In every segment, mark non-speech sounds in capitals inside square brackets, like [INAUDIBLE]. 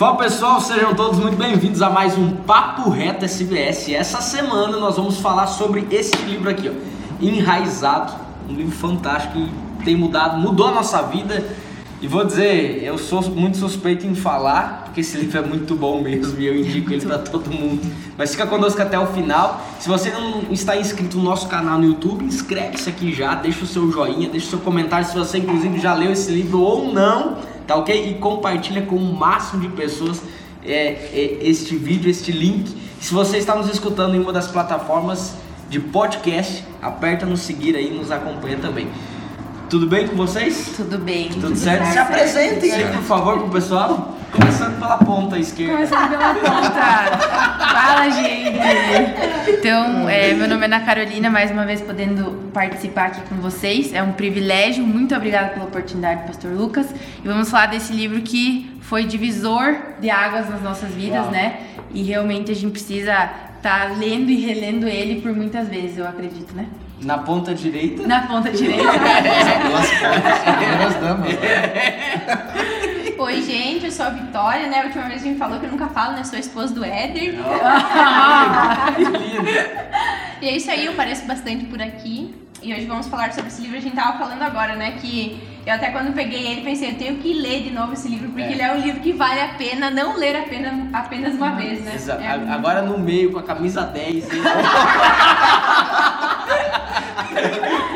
Fala pessoal, sejam todos muito bem-vindos a mais um Papo Reto SBS. Essa semana nós vamos falar sobre esse livro aqui, ó, Enraizado, um livro fantástico que tem mudado, mudou a nossa vida. E vou dizer, eu sou muito suspeito em falar, porque esse [LAUGHS] livro é muito bom mesmo e eu indico ele para [LAUGHS] todo mundo. Mas fica conosco até o final. Se você não está inscrito no nosso canal no YouTube, inscreve-se aqui já, deixa o seu joinha, deixa o seu comentário se você inclusive já leu esse livro ou não tá ok? E compartilha com o máximo de pessoas é, é, este vídeo, este link. Se você está nos escutando em uma das plataformas de podcast, aperta no seguir aí e nos acompanha também. Tudo bem com vocês? Tudo bem. Tudo, tudo certo? certo? Se apresentem aí, por favor, pro pessoal. Começando pela ponta esquerda. Começando pela ponta. Fala, gente. Então, é, meu nome é Ana Carolina, mais uma vez podendo participar aqui com vocês. É um privilégio. Muito obrigada pela oportunidade, Pastor Lucas. E vamos falar desse livro que foi divisor de águas nas nossas vidas, Uau. né? E realmente a gente precisa estar tá lendo e relendo ele por muitas vezes, eu acredito, né? Na ponta direita? Na ponta direita. Duas pontas, damas. [LAUGHS] Oi, gente, eu sou a Vitória, né? A última vez a gente falou que eu nunca falo, né? Sou a esposa do Éder. [LAUGHS] que lindo. E é isso aí, eu pareço bastante por aqui. E hoje vamos falar sobre esse livro. A gente tava falando agora, né? Que eu até quando peguei ele pensei, eu tenho que ler de novo esse livro, porque é. ele é um livro que vale a pena não ler apenas, apenas uma vez, né? Exato. É agora no meio, com a camisa 10. [LAUGHS]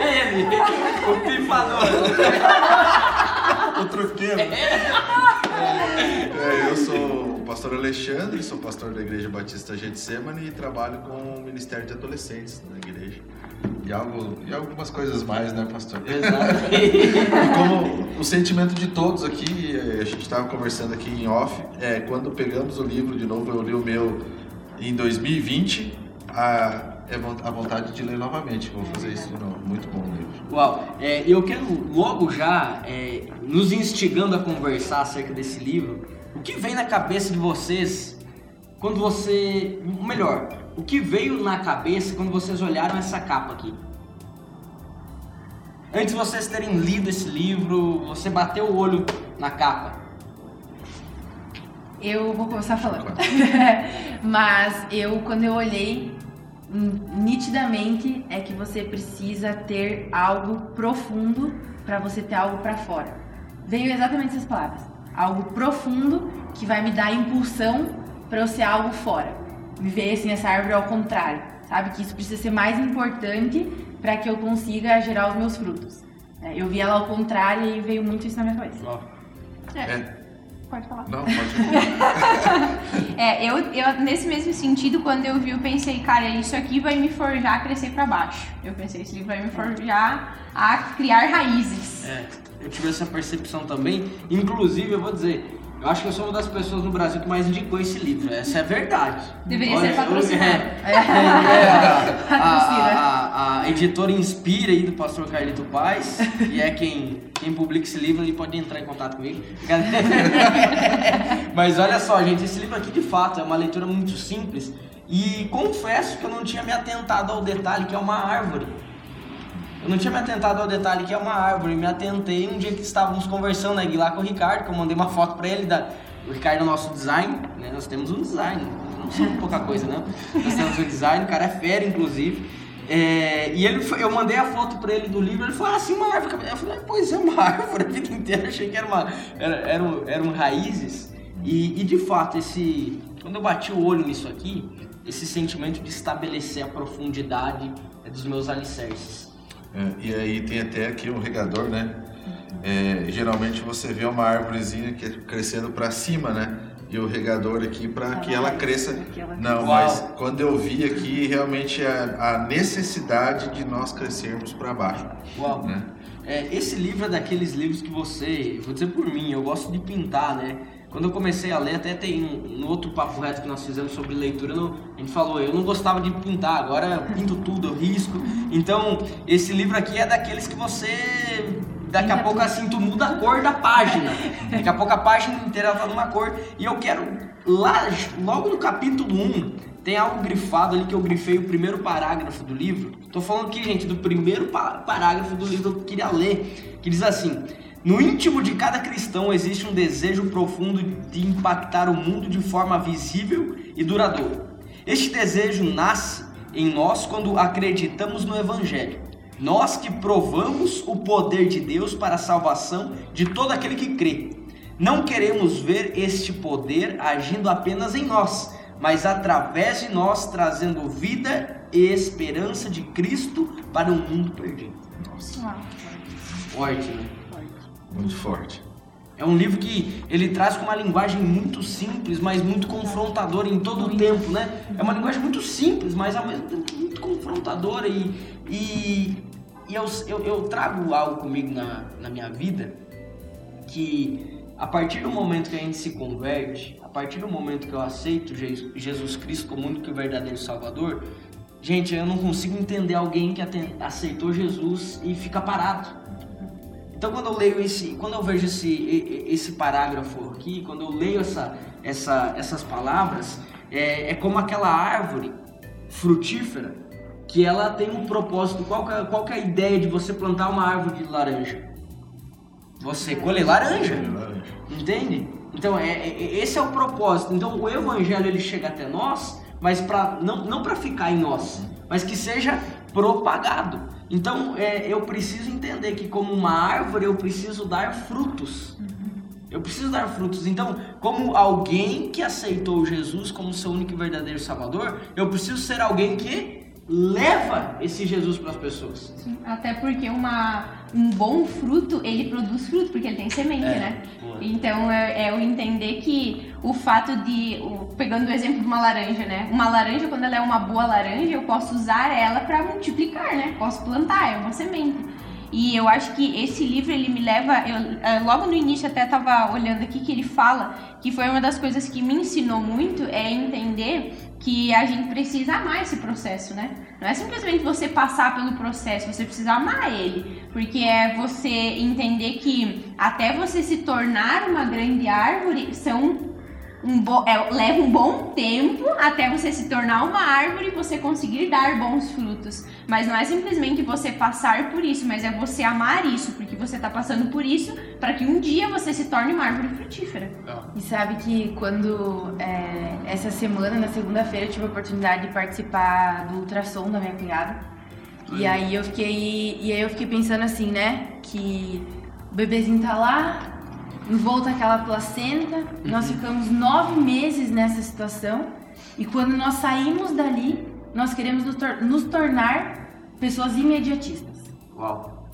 ele, [LAUGHS] o pifador. [LAUGHS] o truqueiro. É, eu sou o pastor Alexandre, sou pastor da Igreja Batista Getsemane e trabalho com o Ministério de Adolescentes na igreja. E, algo, e algumas coisas mais, né, pastor? Exato. Como o sentimento de todos aqui, eh, a gente estava conversando aqui em off, é, quando pegamos o livro de novo, eu li o meu em 2020, a, é a vontade de ler novamente. Vou fazer isso de novo. Muito bom o livro. Uau! É, eu quero logo já, é, nos instigando a conversar acerca desse livro, o que vem na cabeça de vocês quando você. Melhor, o que veio na cabeça quando vocês olharam essa capa aqui? Antes de vocês terem lido esse livro, você bateu o olho na capa. Eu vou começar falando. [LAUGHS] Mas eu, quando eu olhei, nitidamente é que você precisa ter algo profundo para você ter algo para fora. Veio exatamente essas palavras. Algo profundo que vai me dar impulsão para eu ser algo fora. Me veio assim essa árvore ao contrário, sabe? Que isso precisa ser mais importante para que eu consiga gerar os meus frutos. É, eu vi ela ao contrário e veio muito isso na minha cabeça. É. Pode falar. Não, pode falar. [LAUGHS] é, eu, eu, nesse mesmo sentido, quando eu vi, eu pensei, cara, isso aqui vai me forjar a crescer para baixo. Eu pensei, esse livro vai me forjar a criar raízes. É, eu tive essa percepção também. Inclusive, eu vou dizer, eu acho que eu sou uma das pessoas no Brasil que mais indicou esse livro. Essa é verdade. Deveria Olha, ser patrocinado. É, [LAUGHS] é, é, a, a, a, editora Inspira aí do pastor Carlito Paz, que é quem, quem publica esse livro, ele pode entrar em contato comigo. [LAUGHS] Mas olha só, gente, esse livro aqui de fato é uma leitura muito simples. E confesso que eu não tinha me atentado ao detalhe que é uma árvore. Eu não tinha me atentado ao detalhe que é uma árvore. Me atentei um dia que estávamos conversando aqui lá com o Ricardo, que eu mandei uma foto para ele. Da... O Ricardo é o nosso design, né? Nós temos um design. Não somos pouca coisa, não. Nós temos um design, o cara é fera, inclusive. É, e ele, eu mandei a foto para ele do livro, ele falou assim, uma árvore. Eu falei, pois é, uma [LAUGHS] árvore a vida inteira. Achei que era uma, era, eram, eram raízes. E, e de fato, esse, quando eu bati o olho nisso aqui, esse sentimento de estabelecer a profundidade é dos meus alicerces. É, e aí tem até aqui um regador, né? É, geralmente você vê uma árvorezinha que é crescendo para cima, né? E o regador aqui para que ela cresça. Não, mas quando eu vi aqui, realmente é a necessidade de nós crescermos para baixo. Uau. Né? É, esse livro é daqueles livros que você, vou dizer por mim, eu gosto de pintar, né? Quando eu comecei a ler, até tem um, um outro papo reto que nós fizemos sobre leitura, no, a gente falou, eu não gostava de pintar, agora eu pinto tudo, eu risco. Então, esse livro aqui é daqueles que você daqui a pouco assim tu muda a cor da página. Daqui a pouco a página inteira tá numa cor. E eu quero lá, logo no capítulo 1, tem algo grifado ali que eu grifei o primeiro parágrafo do livro. Tô falando aqui, gente, do primeiro parágrafo do livro que eu queria ler, que diz assim: No íntimo de cada cristão existe um desejo profundo de impactar o mundo de forma visível e duradoura. Este desejo nasce em nós quando acreditamos no Evangelho. Nós que provamos o poder de Deus para a salvação de todo aquele que crê. Não queremos ver este poder agindo apenas em nós, mas através de nós trazendo vida e esperança de Cristo para um mundo perdido. Nossa. Forte, né? Muito forte. É um livro que ele traz com uma linguagem muito simples, mas muito confrontadora em todo o tempo, né? É uma linguagem muito simples, mas ao mesmo tempo muito confrontadora e, e, e eu, eu, eu, trago algo comigo na, na minha vida que a partir do momento que a gente se converte, a partir do momento que eu aceito Jesus Cristo como único e verdadeiro Salvador, gente, eu não consigo entender alguém que aceitou Jesus e fica parado então quando eu leio esse, quando eu vejo esse, esse parágrafo aqui, quando eu leio essa, essa, essas palavras, é, é como aquela árvore frutífera que ela tem um propósito. Qual é, qual que é a ideia de você plantar uma árvore de laranja? Você colher laranja, entende? Então é, é, esse é o propósito. Então o evangelho ele chega até nós, mas para não, não para ficar em nós, mas que seja propagado. Então é, eu preciso entender que como uma árvore eu preciso dar frutos. Eu preciso dar frutos. Então, como alguém que aceitou Jesus como seu único e verdadeiro Salvador, eu preciso ser alguém que leva esse Jesus para as pessoas. Sim, até porque uma, um bom fruto, ele produz fruto, porque ele tem semente, é, né? Então é, é eu entender que o fato de, pegando o exemplo de uma laranja, né? Uma laranja, quando ela é uma boa laranja, eu posso usar ela para multiplicar, né? Posso plantar, é uma semente. E eu acho que esse livro ele me leva, eu, é, logo no início até estava olhando aqui que ele fala que foi uma das coisas que me ensinou muito é entender que a gente precisa amar esse processo, né? Não é simplesmente você passar pelo processo, você precisa amar ele, porque é você entender que até você se tornar uma grande árvore são um bo... é, leva um bom tempo até você se tornar uma árvore e você conseguir dar bons frutos. Mas não é simplesmente você passar por isso, mas é você amar isso, porque você está passando por isso para que um dia você se torne uma árvore frutífera. E sabe que quando é, essa semana, na segunda-feira, eu tive a oportunidade de participar do ultrassom da minha cunhada. E aí eu fiquei. E aí eu fiquei pensando assim, né? Que o bebezinho tá lá, envolto aquela placenta. Uhum. Nós ficamos nove meses nessa situação e quando nós saímos dali, nós queremos nos, tor nos tornar pessoas imediatistas. Uau!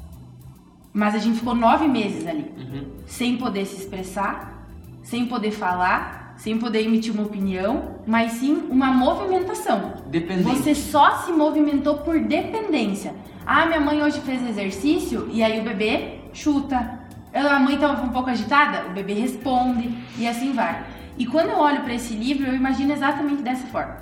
Mas a gente ficou nove meses ali, uhum. sem poder se expressar, sem poder falar, sem poder emitir uma opinião, mas sim uma movimentação. Dependência. Você só se movimentou por dependência. Ah, minha mãe hoje fez exercício e aí o bebê chuta, a mãe estava um pouco agitada, o bebê responde e assim vai. E quando eu olho para esse livro, eu imagino exatamente dessa forma.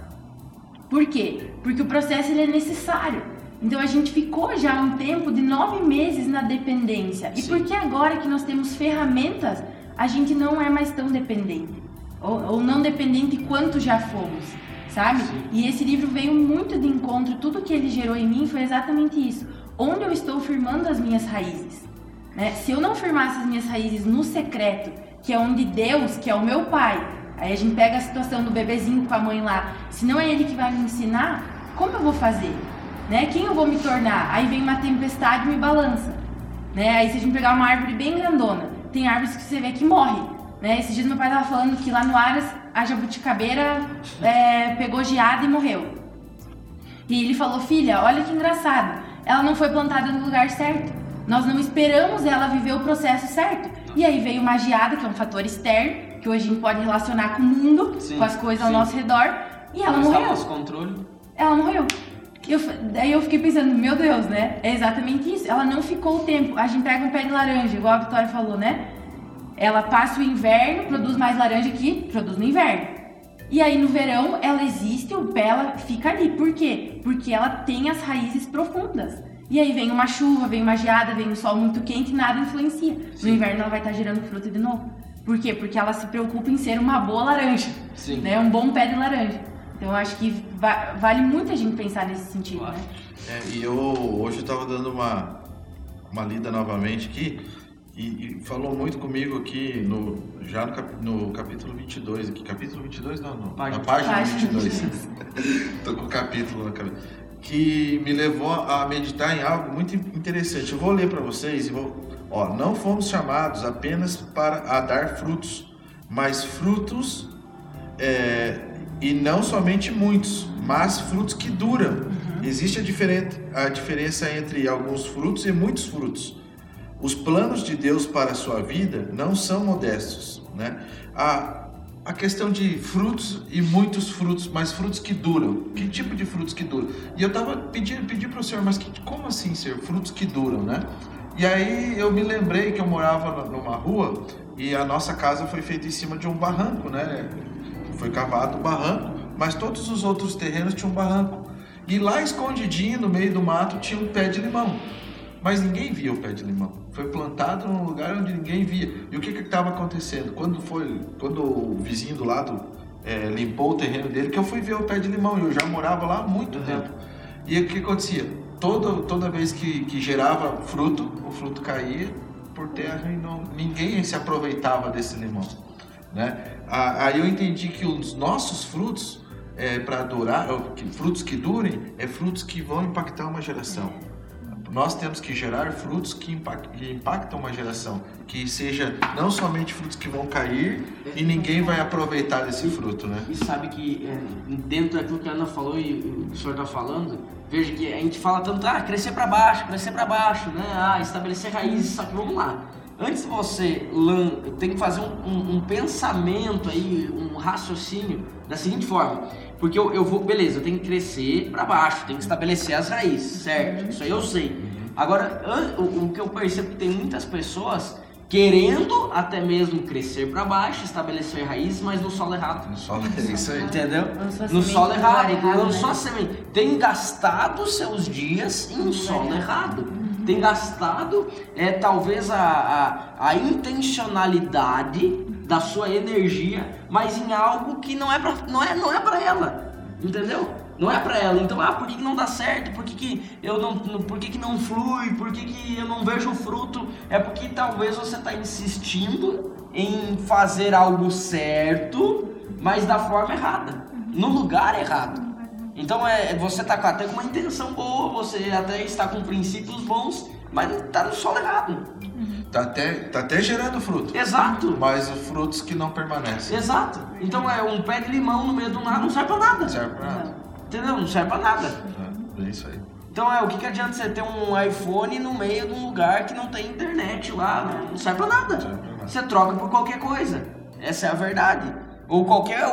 Por quê? Porque o processo ele é necessário. Então a gente ficou já um tempo de nove meses na dependência. E por que agora que nós temos ferramentas, a gente não é mais tão dependente? Ou, ou não dependente quanto já fomos, sabe? Sim. E esse livro veio muito de encontro, tudo que ele gerou em mim foi exatamente isso. Onde eu estou firmando as minhas raízes. Né? Se eu não firmasse as minhas raízes no secreto, que é onde Deus, que é o meu pai, aí a gente pega a situação do bebezinho com a mãe lá, se não é ele que vai me ensinar, como eu vou fazer? Né? Quem eu vou me tornar? Aí vem uma tempestade e me balança. Né? Aí se a gente pegar uma árvore bem grandona, tem árvores que você vê que morre. Né? Esses dias meu pai tava falando que lá no Aras a jabuticabeira é, pegou geada e morreu. E ele falou, filha, olha que engraçado, ela não foi plantada no lugar certo. Nós não esperamos ela viver o processo certo. E aí veio uma geada, que é um fator externo, que hoje a gente pode relacionar com o mundo, sim, com as coisas sim. ao nosso redor, e ela não morreu. nosso controle. Ela morreu. Eu, daí eu fiquei pensando, meu Deus, né? É exatamente isso. Ela não ficou o tempo. A gente pega um pé de laranja, igual a Vitória falou, né? Ela passa o inverno, produz mais laranja que produz no inverno. E aí no verão ela existe, o pé ela fica ali. Por quê? Porque ela tem as raízes profundas. E aí vem uma chuva, vem uma geada, vem um sol muito quente e nada influencia. Sim. No inverno ela vai estar gerando fruta de novo. Por quê? Porque ela se preocupa em ser uma boa laranja. Sim. Né? Um bom pé de laranja. Então eu acho que va vale muito a gente pensar nesse sentido, claro. né? É, e eu hoje estava dando uma, uma lida novamente aqui e, e, falou muito comigo aqui no, já no, cap, no capítulo 22, aqui, capítulo 22 não, não página. na página, página 22, estou [LAUGHS] com o capítulo na cabeça, que me levou a meditar em algo muito interessante. Eu vou ler para vocês e vou, ó, não fomos chamados apenas para a dar frutos, mas frutos é, e não somente muitos, mas frutos que duram. Uhum. Existe a, a diferença entre alguns frutos e muitos frutos. Os planos de Deus para a sua vida não são modestos, né? A, a questão de frutos e muitos frutos, mas frutos que duram. Que tipo de frutos que duram? E eu estava pedindo, pedi para o senhor, mas que, como assim, ser frutos que duram, né? E aí eu me lembrei que eu morava numa rua e a nossa casa foi feita em cima de um barranco, né? Foi cavado o barranco, mas todos os outros terrenos tinham um barranco. E lá escondidinho no meio do mato tinha um pé de limão mas ninguém via o pé de limão. Foi plantado num lugar onde ninguém via. E o que estava acontecendo? Quando foi, quando o vizinho do lado é, limpou o terreno dele, que eu fui ver o pé de limão. E eu já morava lá há muito uhum. tempo. E o que acontecia? Toda, toda vez que, que gerava fruto, o fruto caía por terra e não, ninguém se aproveitava desse limão. Né? Aí eu entendi que os nossos frutos, é, para durar, frutos que durem, é frutos que vão impactar uma geração. Nós temos que gerar frutos que impactam uma geração, que seja não somente frutos que vão cair e ninguém vai aproveitar desse fruto, né? E sabe que é, dentro daquilo que a Ana falou e o senhor está falando, veja que a gente fala tanto, ah, crescer para baixo, crescer para baixo, né? Ah, estabelecer raízes, só que vamos lá. Antes de você tem que fazer um, um, um pensamento aí, um raciocínio da seguinte forma porque eu, eu vou, beleza, eu tenho que crescer para baixo, tenho que estabelecer as raízes, certo? Isso aí eu sei. Agora, o, o que eu percebo que tem muitas pessoas querendo até mesmo crescer para baixo, estabelecer raízes, mas no solo errado. No solo é [LAUGHS] isso aí. Entendeu? No solo errado. Lançou a semente. Tem gastado seus dias em solo errado. Tem gastado, é, talvez, a, a, a intencionalidade da sua energia, mas em algo que não é pra, não é, não é para ela. Entendeu? Não é para ela. Então, ah, por que, que não dá certo? Por que, que eu não, por que, que não flui? Por que, que eu não vejo fruto? É porque talvez você está insistindo em fazer algo certo, mas da forma errada, no lugar errado. Então é, você está até com uma intenção boa, você até está com princípios bons, mas está no solo errado. Tá até, tá até gerando fruto. Exato. Mas os frutos que não permanecem. Exato. Então é um pé de limão no meio do nada não serve pra nada. Não serve pra nada. Entendeu? Não serve pra nada. É, é isso aí. Então é, o que, que adianta você ter um iPhone no meio de um lugar que não tem internet lá? Né? Não serve pra nada. Não serve pra nada. Você troca por qualquer coisa. Essa é a verdade. Ou qualquer.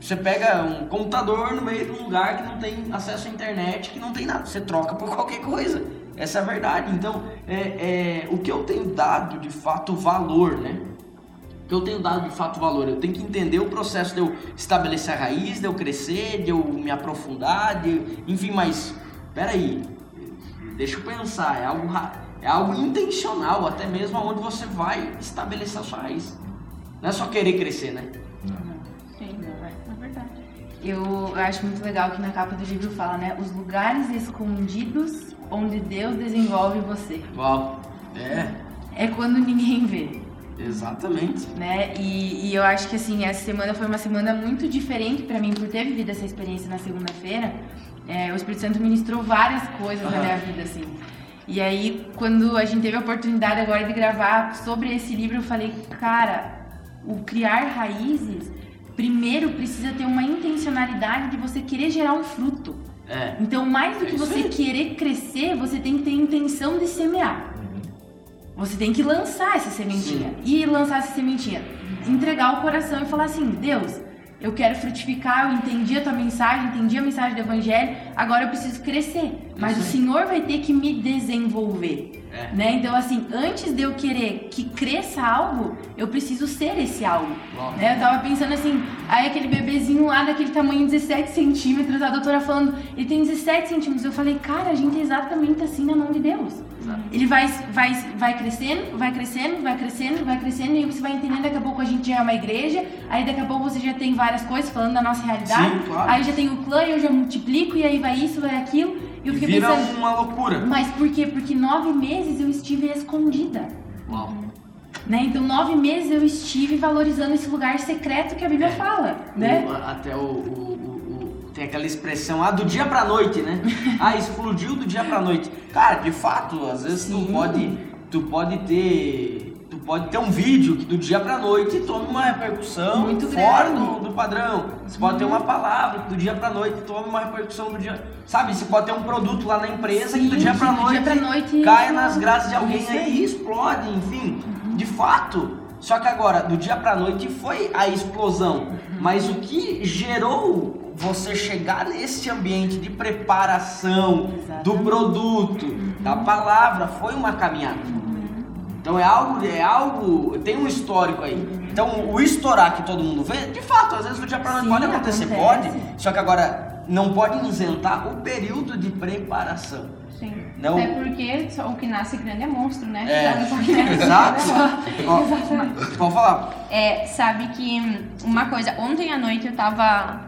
Você pega um computador no meio de um lugar que não tem acesso à internet, que não tem nada. Você troca por qualquer coisa. Essa é a verdade. Então, é, é, o que eu tenho dado de fato valor, né? O que eu tenho dado de fato valor? Eu tenho que entender o processo de eu estabelecer a raiz, de eu crescer, de eu me aprofundar, de, enfim, mas peraí, deixa eu pensar, é algo, é algo intencional, até mesmo aonde você vai estabelecer a sua raiz. Não é só querer crescer, né? Eu acho muito legal que na capa do livro fala, né? Os lugares escondidos onde Deus desenvolve você. Uau! É. É quando ninguém vê. Exatamente. Né? E, e, eu acho que assim, essa semana foi uma semana muito diferente para mim por ter vivido essa experiência na segunda-feira. É, o Espírito Santo ministrou várias coisas uhum. na minha vida, assim. E aí, quando a gente teve a oportunidade agora de gravar sobre esse livro, eu falei, cara, o criar raízes, primeiro precisa ter uma intencionalidade de você querer gerar um fruto. É. Então, mais do que é você querer crescer, você tem que ter intenção de semear. Uhum. Você tem que lançar essa sementinha. Sim. E lançar essa sementinha. Entregar o coração e falar assim: Deus, eu quero frutificar, eu entendi a tua mensagem, entendi a mensagem do Evangelho, agora eu preciso crescer. Mas Isso. o Senhor vai ter que me desenvolver. É. Né? Então, assim, antes de eu querer que cresça algo, eu preciso ser esse algo. Né? Eu tava pensando assim, aí aquele bebezinho lá daquele tamanho 17 centímetros, a doutora falando, ele tem 17 centímetros. Eu falei, cara, a gente é exatamente assim na mão de Deus. Ele vai, vai, vai crescendo, vai crescendo, vai crescendo, vai crescendo, e você vai entendendo, daqui a pouco a gente já é uma igreja, aí daqui a pouco você já tem várias coisas falando da nossa realidade, Sim, claro. aí já tem o clã, eu já multiplico, e aí vai isso, vai aquilo. E eu fiquei Vira pensando, uma loucura. Mas por quê? Porque nove meses eu estive escondida. Uau. Né? Então, nove meses eu estive valorizando esse lugar secreto que a Bíblia fala, né? Até o- o- tem aquela expressão, ah, do dia pra noite, né? ah, explodiu do dia pra noite. Cara, de fato, às vezes tu Sim. pode, tu pode ter, tu pode ter um vídeo que do dia pra noite tome uma repercussão Muito fora do, do padrão. Você pode ter uma palavra que do dia pra noite tome uma repercussão do dia, sabe? Você pode ter um produto lá na empresa que do Sim, dia pra do noite, dia pra noite caia nas graças de alguém aí aí. e explode, enfim. De fato. Só que agora, do dia pra noite foi a explosão. Mas o que gerou você chegar nesse ambiente de preparação do Exatamente. produto, da palavra, foi uma caminhada. Então é algo, é algo, tem um histórico aí. Então o estourar que todo mundo vê, de fato, às vezes do dia pra noite pode acontecer, acontece. pode. Só que agora não pode isentar o período de preparação. Sim. Não. Até porque só o que nasce grande é monstro, né? É, [LAUGHS] exato. [LAUGHS] Pode falar. É, sabe que uma coisa, ontem à noite eu tava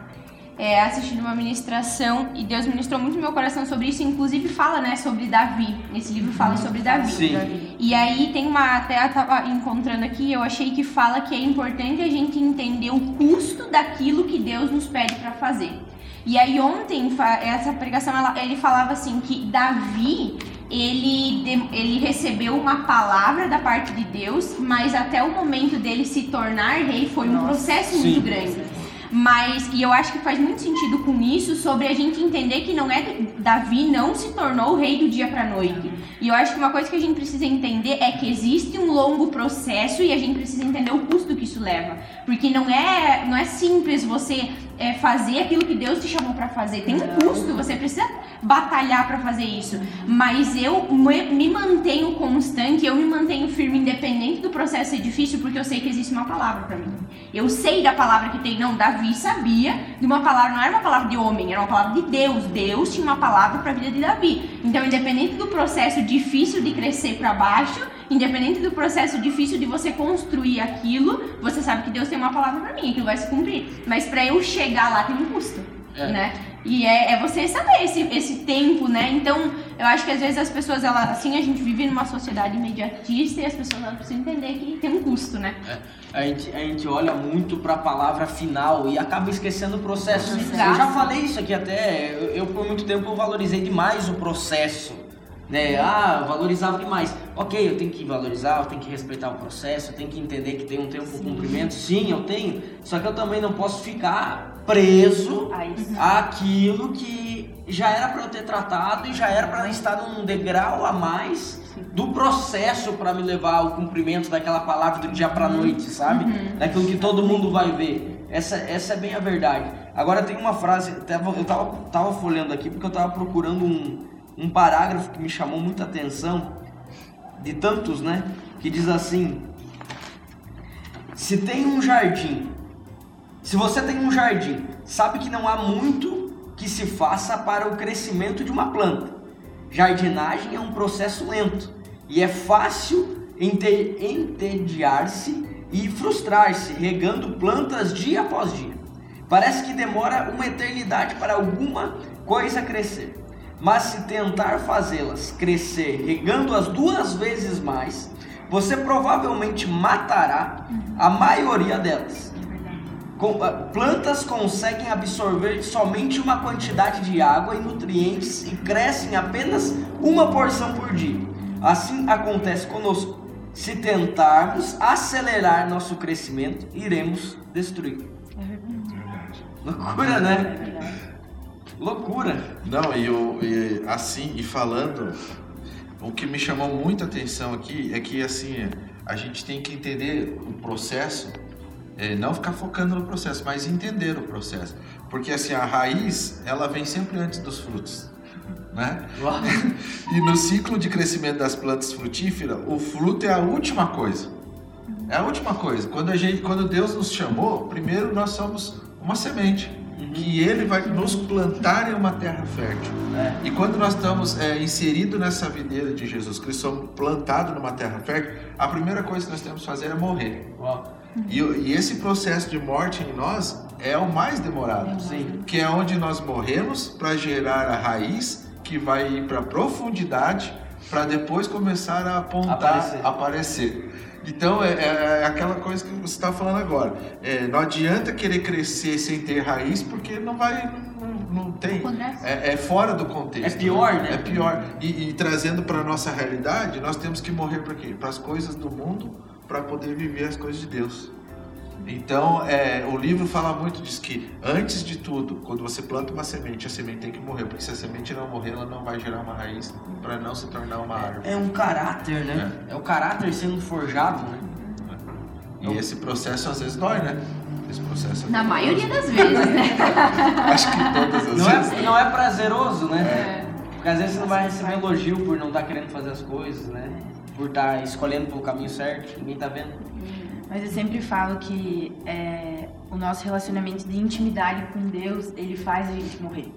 é, assistindo uma ministração e Deus ministrou muito no meu coração sobre isso, inclusive fala, né, sobre Davi. Esse livro fala sobre Davi. Sim. E aí tem uma, até eu tava encontrando aqui, eu achei que fala que é importante a gente entender o custo daquilo que Deus nos pede pra fazer. E aí ontem, essa pregação, ela- ele falava assim que Davi, ele, ele recebeu uma palavra da parte de Deus, mas até o momento dele se tornar rei foi um Nossa, processo sim. muito grande. Mas, e eu acho que faz muito sentido com isso, sobre a gente entender que não é Davi não se tornou o rei do dia pra noite. E eu acho que uma coisa que a gente precisa entender é que existe um longo processo e a gente precisa entender o custo que isso leva. Porque não é, não é simples você é, fazer aquilo que Deus te chamou pra fazer. Tem um custo, você precisa batalhar pra fazer isso. Mas eu me, mantenho constante, eu me mantenho firme, independente do processo ser difícil, porque eu sei que existe uma palavra pra mim. Eu sei da palavra que tem. Não, Davi sabia de uma palavra, não era uma palavra de homem, era uma palavra de Deus. Deus tinha uma palavra pra vida de Davi. Então, independente do processo difícil de crescer pra baixo, independente do processo difícil de você construir aquilo, você sabe que Deus tem uma palavra pra mim, aquilo vai se cumprir. Mas pra eu chegar lá tem um custo, É. né? E é, é você saber esse, esse tempo, né? Então, eu acho que às vezes as pessoas, elas, assim, a gente vive numa sociedade imediatista e as pessoas elas precisam entender que tem um custo, né? A gente, a gente olha muito pra palavra final e acaba esquecendo o processo. Exato. Eu já falei isso aqui até, eu, eu, por muito tempo eu valorizei demais o processo. Né? Ah, eu valorizava demais. Ok, eu tenho que valorizar, eu tenho que respeitar o processo, eu tenho que entender que tem um tempo de cumprimento. Sim, eu tenho. Só que eu também não posso ficar preso sim. àquilo que já era para eu ter tratado e já era para estar num degrau a mais do processo para me levar ao cumprimento daquela palavra do dia para noite, sabe? Daquilo que todo mundo vai ver. Essa, essa é bem a verdade. Agora tem uma frase, eu tava, eu tava, tava folhando aqui porque eu tava procurando um, um parágrafo que me chamou muita atenção, de tantos, né? Que diz assim: Se tem um jardim se você tem um jardim, sabe que não há muito que se faça para o crescimento de uma planta. Jardinagem é um processo lento e é fácil ente- entediar-se e frustrar-se regando plantas dia após dia. Parece que demora uma eternidade para alguma coisa crescer. Mas se tentar fazê-las crescer regando-as duas vezes mais, você provavelmente matará a maioria delas. Com- ah, plantas conseguem absorver somente uma quantidade de água e nutrientes e crescem apenas uma porção por dia. Assim acontece conosco. Se tentarmos acelerar nosso crescimento, iremos destruir. Loucura, né? Loucura. Não, e, eu, e assim, e falando, o que me chamou muita atenção aqui é que assim, a gente tem que entender o processo, é, não ficar focando no processo, mas entender o processo. Porque assim, a raiz, ela vem sempre antes dos frutos. Né? [LAUGHS] E no ciclo de crescimento das plantas frutíferas, o fruto é a última coisa. É a última coisa. Quando, a gente, quando Deus nos chamou, primeiro nós somos uma semente. Que Ele vai nos plantar em uma terra fértil. É. E quando nós estamos é, inseridos nessa videira de Jesus Cristo, somos plantados numa terra fértil, a primeira coisa que nós temos que fazer é morrer. E, e esse processo de morte em nós é o mais demorado. Sim. Que é onde nós morremos para gerar a raiz que vai ir para a profundidade para depois começar a apontar, Aparecer. aparecer. Então, é, é, é aquela coisa que você está falando agora. É, não adianta querer crescer sem ter raiz, porque não vai. Não, não tem. É, é, fora do contexto. É pior, né? É pior. E, e trazendo para nossa realidade, nós temos que morrer para quê? Para as coisas do mundo, para poder viver as coisas de Deus. Então, é, o livro fala muito disso que, antes de tudo, quando você planta uma semente, a semente tem que morrer, porque se a semente não morrer, ela não vai gerar uma raiz para não se tornar uma árvore. É um caráter, né? É, é o caráter sendo forjado, né? E então, esse processo às vezes dói, né? Esse processo. Na maioria das vezes, né? [LAUGHS] Acho que todas as não vezes. É, não é prazeroso, né? É. Porque às vezes você não vai receber elogio por não estar tá querendo fazer as coisas, né? Por estar tá escolhendo pelo caminho certo, ninguém tá vendo. Mas eu sempre falo que é, o nosso relacionamento de intimidade com Deus, ele faz a gente morrer.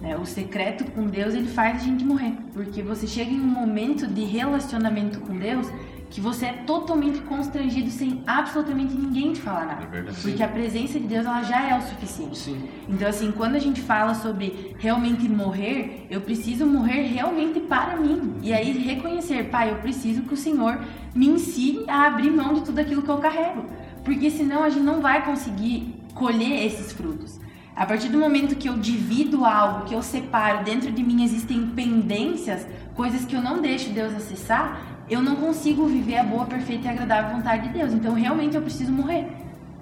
Né? O secreto com Deus, ele faz a gente morrer. Porque você chega em um momento de relacionamento com Deus que você é totalmente constrangido sem absolutamente ninguém te falar nada. É porque a presença de Deus ela já é o suficiente. Sim. Então assim, quando a gente fala sobre realmente morrer, eu preciso morrer realmente para mim. E aí reconhecer, pai, eu preciso que o Senhor me ensine a abrir mão de tudo aquilo que eu carrego. Porque senão a gente não vai conseguir colher esses frutos. A partir do momento que eu divido algo, que eu separo, dentro de mim existem pendências, coisas que eu não deixo Deus acessar, eu não consigo viver a boa, perfeita e agradável vontade de Deus. Então, realmente, eu preciso morrer.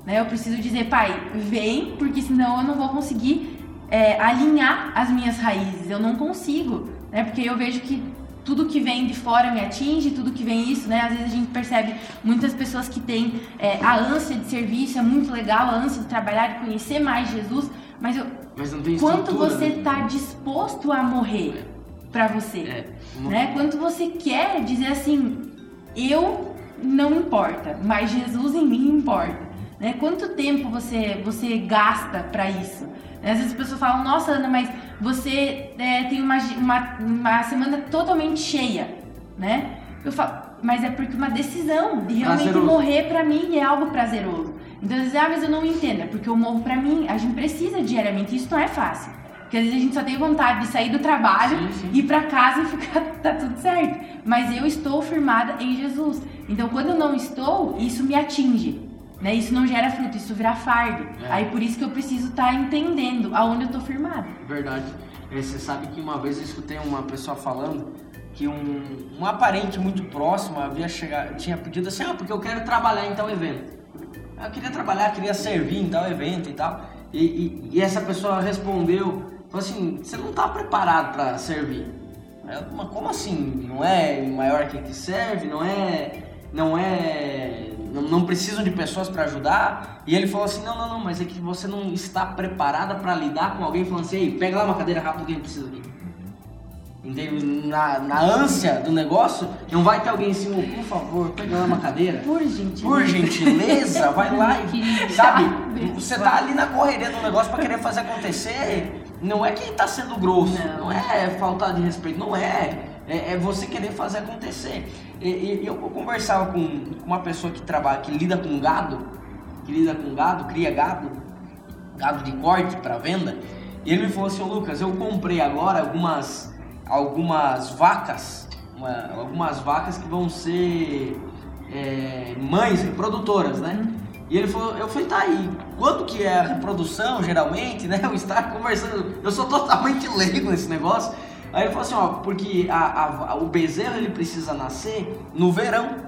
Né? Eu preciso dizer, pai, vem, porque senão eu não vou conseguir é, alinhar as minhas raízes. Eu não consigo. Né? Porque eu vejo que tudo que vem de fora me atinge, tudo que vem isso, né? Às vezes a gente percebe muitas pessoas que têm é, a ânsia de serviço, é muito legal, a ânsia de trabalhar, de conhecer mais Jesus, mas, eu, mas quanto você está né? disposto a morrer? Para você, é, né? Quanto você quer dizer assim, eu não importa, mas Jesus em mim importa, né? Quanto tempo você você gasta para isso? Né? Às vezes as pessoas falam, nossa Ana, mas você é, tem uma, uma, uma semana totalmente cheia, né? Eu falo, mas é porque uma decisão de realmente prazeroso. morrer para mim é algo prazeroso. Então, às vezes, ah, mas eu não entendo, é porque eu morro para mim. A gente precisa diariamente, isso não é fácil. Porque às vezes a gente só tem vontade de sair do trabalho, sim, sim. ir para casa e [LAUGHS] ficar tá tudo certo. Mas eu estou firmada em Jesus. Então quando eu não estou, isso me atinge. Né? Isso não gera fruto, isso vira fardo. É. Aí por isso que eu preciso estar tá entendendo aonde eu estou firmada. Verdade. É, você sabe que uma vez eu escutei uma pessoa falando que um, um aparente muito próximo havia chegado, tinha pedido assim, ah, porque eu quero trabalhar em tal evento. Eu queria trabalhar, queria servir em tal evento e tal. E, e, e essa pessoa respondeu assim, você não está preparado para servir. Mas como assim? Não é maior que que serve? Não é. Não é. Não, não precisam de pessoas para ajudar? E ele falou assim: não, não, não, mas é que você não está preparada para lidar com alguém falando assim: ei, pega lá uma cadeira rápida que a gente precisa aqui. Na, na ânsia do negócio, não vai ter alguém assim, oh, por favor, pega lá uma cadeira. Por gentileza. Por gentileza, vai lá e. [LAUGHS] Sabe? Você tá ali na correria do negócio para querer fazer acontecer não é quem está sendo grosso, não. não. é faltar de respeito, não é. É, é você querer fazer acontecer. E, e, eu conversava com, uma pessoa que trabalha, que lida com gado, que lida com gado, cria gado, gado de corte para venda. E ele me falou assim, Lucas, eu comprei agora algumas, algumas vacas, uma, algumas vacas que vão ser é, mães, produtoras, né? E ele falou, eu falei, tá aí, quando que é a reprodução, geralmente, né? Eu estava conversando, eu sou totalmente leigo nesse negócio. Aí ele falou assim, ó, porque a, a, o bezerro ele precisa nascer no verão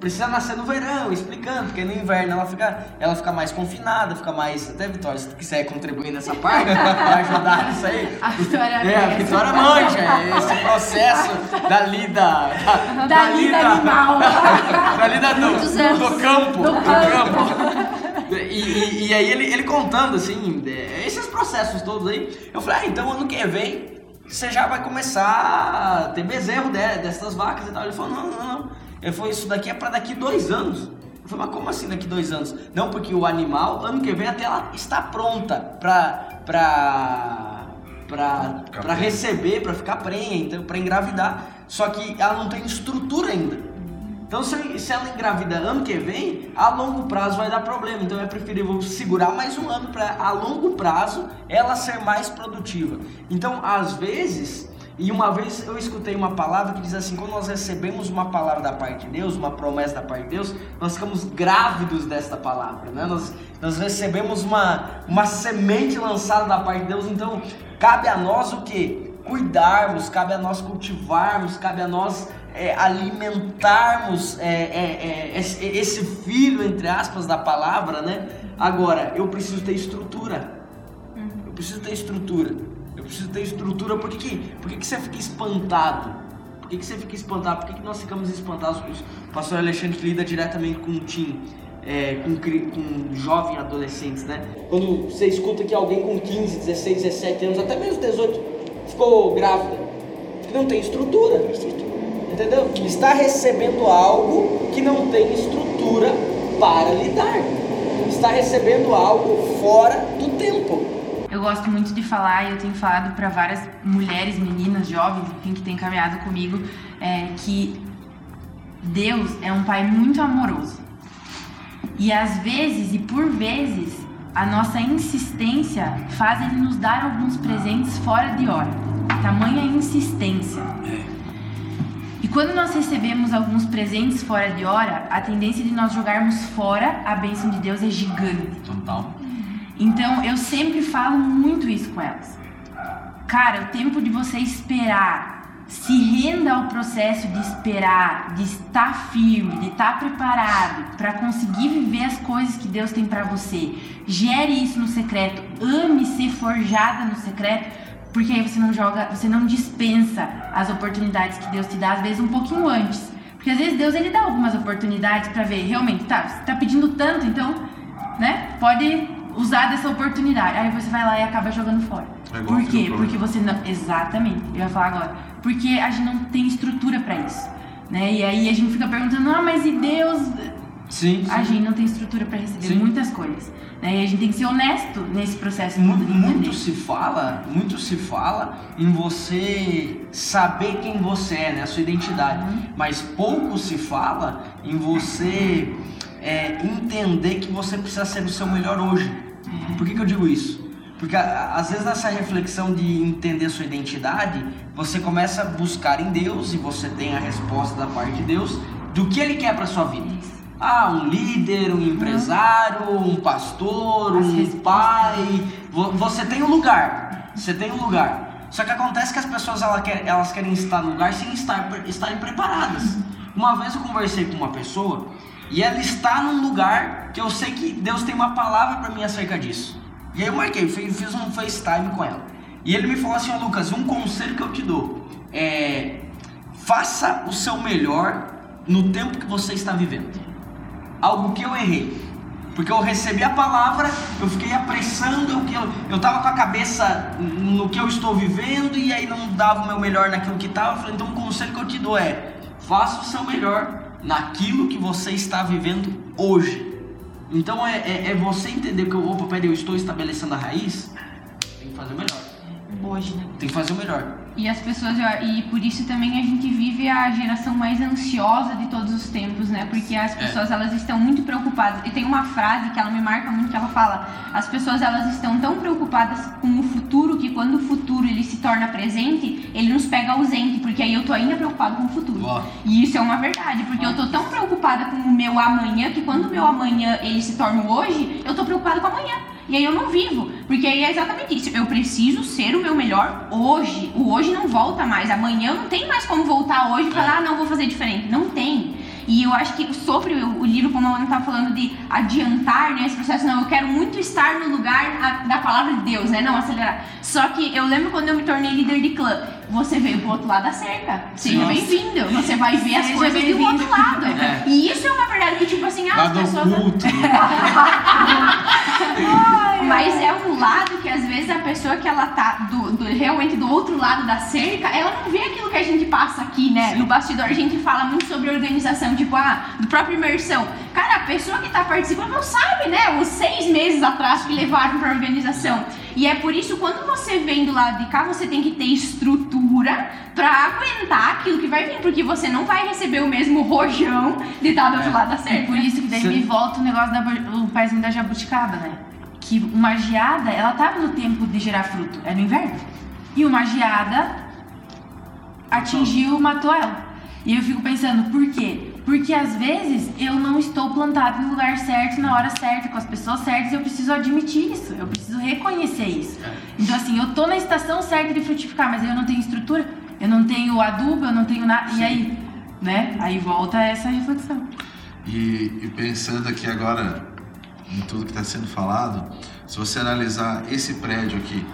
precisa nascer no verão, explicando, porque no inverno ela fica, ela fica mais confinada, fica mais. Até Vitória, se tu quiser contribuir nessa parte, vai ajudar nisso aí. [LAUGHS] A Vitória é, a Vitória manja esse processo da lida. Da, da, da lida, lida animal. [LAUGHS] da lida do, do campo. Do, campo. E, e, e, aí ele, ele contando assim, esses processos todos aí, eu falei, ah, então ano que vem você já vai começar a ter bezerro dessas vacas e tal. Ele falou, não, não, não. Ele falou, isso daqui é para daqui dois anos. Eu falei, mas como assim daqui dois anos? Não, porque o animal, ano que vem até ela está pronta para pra, pra, pra receber, para ficar prenha, então, para engravidar. Só que ela não tem estrutura ainda. Então, se, se ela engravida ano que vem, a longo prazo vai dar problema. Então, é preferível segurar mais um ano para, a longo prazo, ela ser mais produtiva. Então, às vezes, E uma vez eu escutei uma palavra que diz assim: quando nós recebemos uma palavra da parte de Deus, uma promessa da parte de Deus, nós ficamos grávidos desta palavra, né? Nós, nós recebemos uma, uma semente lançada da parte de Deus, então cabe a nós o que? Cuidarmos, cabe a nós cultivarmos, cabe a nós é, alimentarmos é, é, é esse, esse filho, entre aspas, da palavra, né? Agora, eu preciso ter estrutura. Eu preciso ter estrutura. Eu preciso ter estrutura. Por que, que, por que, que você fica espantado? Por que, que você fica espantado? Por que, que nós ficamos espantados? O pastor Alexandre lida diretamente com o Tim. É, com, com jovens adolescentes, né? Quando você escuta que alguém com 15, 16, 17 anos, até mesmo 18, ficou grávida, não tem estrutura, entendeu? Está recebendo algo que não tem estrutura para lidar, está recebendo algo fora do tempo. Gosto muito de falar e eu tenho falado para várias mulheres, meninas, jovens, enfim, que têm caminhado comigo, é, que Deus é um Pai muito amoroso. E às vezes, e por vezes, a nossa insistência faz Ele nos dar alguns presentes fora de hora. Tamanha insistência. E quando nós recebemos alguns presentes fora de hora, a tendência de nós jogarmos fora a bênção de Deus é gigante. Total. Então eu sempre falo muito isso com elas. Cara, o tempo de você esperar, se renda ao processo de esperar, de estar firme, de estar preparado para conseguir viver as coisas que Deus tem para você. Gere isso no secreto, ame ser forjada no secreto, porque aí você não joga, você não dispensa as oportunidades que Deus te dá às vezes um pouquinho antes. Porque às vezes Deus ele dá algumas oportunidades para ver, realmente, tá, você tá pedindo tanto, então, né? Pode usar dessa oportunidade. Aí você vai lá e acaba jogando fora. É Por quê? Porque você não. Exatamente, eu ia falar agora. Porque a gente não tem estrutura para isso. Né? E aí a gente fica perguntando, ah, mas e Deus? Sim, sim. A gente não tem estrutura para receber sim. muitas coisas. Né? E a gente tem que ser honesto nesse processo. Muito, muito se fala, muito se fala em você saber quem você é, né? A sua identidade. Uhum. Mas pouco se fala em você é, entender que você precisa ser o seu melhor hoje. Por que, que eu digo isso? Porque às vezes nessa reflexão de entender sua identidade, você começa a buscar em Deus e você tem a resposta da parte de Deus do que Ele quer para sua vida. Ah, um líder, um empresário, um pastor, um pai. Você tem um lugar. Você tem um lugar. Só que acontece que as pessoas elas querem, elas querem estar no lugar sem estar, estarem preparadas. Uma vez eu conversei com uma pessoa e ela está num lugar que eu sei que Deus tem uma palavra para mim acerca disso. E aí eu marquei, fiz um FaceTime com ela. E ele me falou assim, ó Lucas, um conselho que eu te dou é faça o seu melhor no tempo que você está vivendo. Algo que eu errei. Porque eu recebi a palavra, eu fiquei apressando, eu, eu tava com a cabeça no que eu estou vivendo e aí não dava o meu melhor naquilo que estava. Então o conselho que eu te dou é, faça o seu melhor naquilo que você está vivendo hoje. Então é, é, é você entender que, opa, peraí, eu estou estabelecendo a raiz, tem que fazer o melhor. Hoje, né? Tem que fazer o melhor. E as pessoas, e por isso também a gente vive a geração mais ansiosa de todos os tempos, né? Porque as é. pessoas, é. elas estão muito preocupadas. E tem uma frase que ela me marca muito, que ela fala, as pessoas, elas estão tão preocupadas com o futuro, que quando o futuro, ele se torna presente, ele nos pega ausente, porque aí eu tô ainda preocupado com o futuro. E isso é uma verdade, porque eu tô tão preocupada com o meu amanhã, que quando o meu amanhã, ele se torna hoje, eu tô preocupada com amanhã. E aí eu não vivo. Porque aí é exatamente isso. Eu preciso ser o meu melhor hoje. O hoje não volta mais. Amanhã não tem mais como voltar hoje e falar, ah, não, vou fazer diferente. Não tem. E eu acho que sobre o, livro, como a Ana tá falando de adiantar né, esse processo, não, eu quero muito estar no lugar da palavra de Deus, né? Não acelerar. Só que eu lembro quando eu me tornei líder de clã, você veio pro outro lado da cerca. Seja bem-vindo. Você vai ver as coisas do outro lado. É. E isso é uma verdade que, tipo assim, ah, as pessoas. [LAUGHS] Mas é um lado que às vezes a pessoa que ela tá do, do, realmente do outro lado da cerca, ela não vê aquilo que a gente passa aqui, né? Sim. No bastidor a gente fala muito sobre organização, tipo, ah, do próprio imersão. Cara, a pessoa que tá participando não sabe, né? Os seis meses atrás que levaram pra organização. E é por isso, quando você vem do lado de cá, você tem que ter estrutura para aguentar aquilo que vai vir, porque você não vai receber o mesmo rojão de estar do outro é. lado da cerca. Por isso que daí Sim. me volta o negócio da o paizinho da jabuticaba, né? Que uma geada, ela estava no tempo de gerar fruto, é no inverno. E uma geada atingiu, matou ela. E eu fico pensando, por quê? Porque às vezes eu não estou plantado no lugar certo, na hora certa, com as pessoas certas, e eu preciso admitir isso, eu preciso reconhecer isso. Então assim, eu tô na estação certa de frutificar, mas eu não tenho estrutura, eu não tenho adubo, eu não tenho nada. E aí, né? Aí volta essa reflexão. E, e pensando aqui agora em tudo que está sendo falado, se você analisar esse prédio aqui,